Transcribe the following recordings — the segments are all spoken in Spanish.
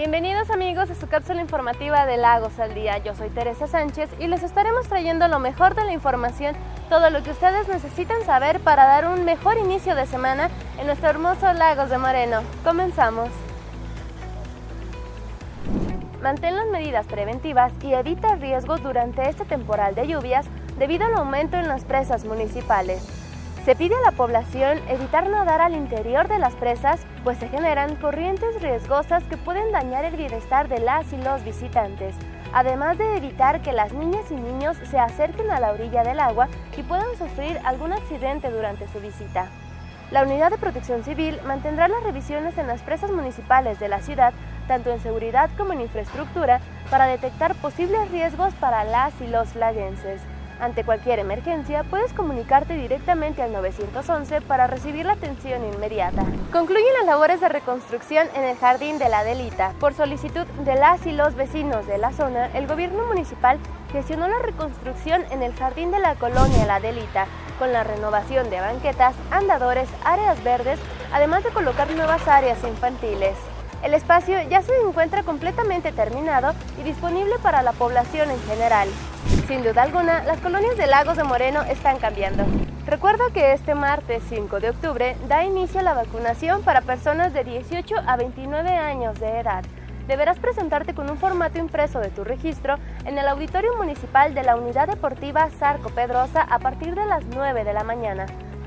Bienvenidos amigos a su cápsula informativa de Lagos al Día. Yo soy Teresa Sánchez y les estaremos trayendo lo mejor de la información, todo lo que ustedes necesitan saber para dar un mejor inicio de semana en nuestro hermoso Lagos de Moreno. Comenzamos. Mantén las medidas preventivas y evita riesgos durante este temporal de lluvias debido al aumento en las presas municipales. Se pide a la población evitar nadar al interior de las presas, pues se generan corrientes riesgosas que pueden dañar el bienestar de las y los visitantes, además de evitar que las niñas y niños se acerquen a la orilla del agua y puedan sufrir algún accidente durante su visita. La Unidad de Protección Civil mantendrá las revisiones en las presas municipales de la ciudad, tanto en seguridad como en infraestructura, para detectar posibles riesgos para las y los laguenses. Ante cualquier emergencia, puedes comunicarte directamente al 911 para recibir la atención inmediata. Concluyen las labores de reconstrucción en el Jardín de la Delita. Por solicitud de las y los vecinos de la zona, el gobierno municipal gestionó la reconstrucción en el Jardín de la Colonia La Delita, con la renovación de banquetas, andadores, áreas verdes, además de colocar nuevas áreas infantiles. El espacio ya se encuentra completamente terminado y disponible para la población en general. Sin duda alguna, las colonias de Lagos de Moreno están cambiando. Recuerda que este martes 5 de octubre da inicio a la vacunación para personas de 18 a 29 años de edad. Deberás presentarte con un formato impreso de tu registro en el Auditorio Municipal de la Unidad Deportiva Zarco Pedrosa a partir de las 9 de la mañana.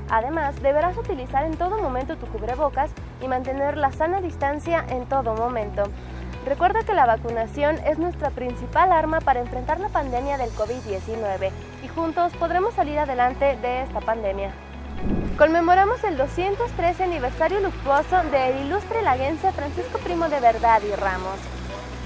Además, deberás utilizar en todo momento tu cubrebocas y mantener la sana distancia en todo momento. Recuerda que la vacunación es nuestra principal arma para enfrentar la pandemia del COVID-19 y juntos podremos salir adelante de esta pandemia. Conmemoramos el 213 aniversario luctuoso del ilustre laguense Francisco Primo de Verdad y Ramos.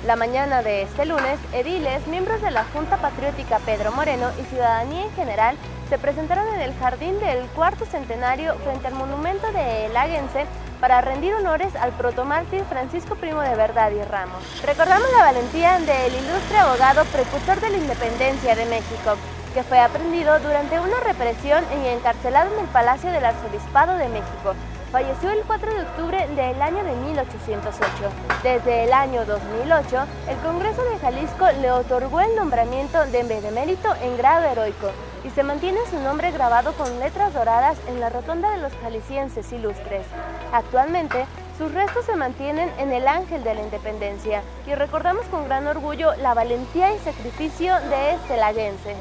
La mañana de este lunes, ediles, miembros de la Junta Patriótica Pedro Moreno y ciudadanía en general se presentaron en el jardín del cuarto centenario frente al monumento de Laguense para rendir honores al protomártir Francisco Primo de Verdad y Ramos. Recordamos la valentía del ilustre abogado precursor de la independencia de México, que fue aprendido durante una represión y encarcelado en el Palacio del Arzobispado de México. Falleció el 4 de octubre del año de 1808. Desde el año 2008, el Congreso de Jalisco le otorgó el nombramiento de benemérito en grado heroico y se mantiene su nombre grabado con letras doradas en la rotonda de los jaliscienses ilustres. Actualmente, sus restos se mantienen en el Ángel de la Independencia y recordamos con gran orgullo la valentía y sacrificio de este laguense.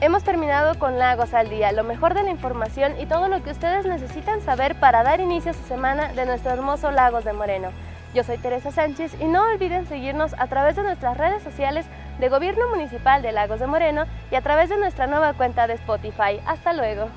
Hemos terminado con Lagos al Día, lo mejor de la información y todo lo que ustedes necesitan saber para dar inicio a su semana de nuestro hermoso Lagos de Moreno. Yo soy Teresa Sánchez y no olviden seguirnos a través de nuestras redes sociales de Gobierno Municipal de Lagos de Moreno y a través de nuestra nueva cuenta de Spotify. Hasta luego.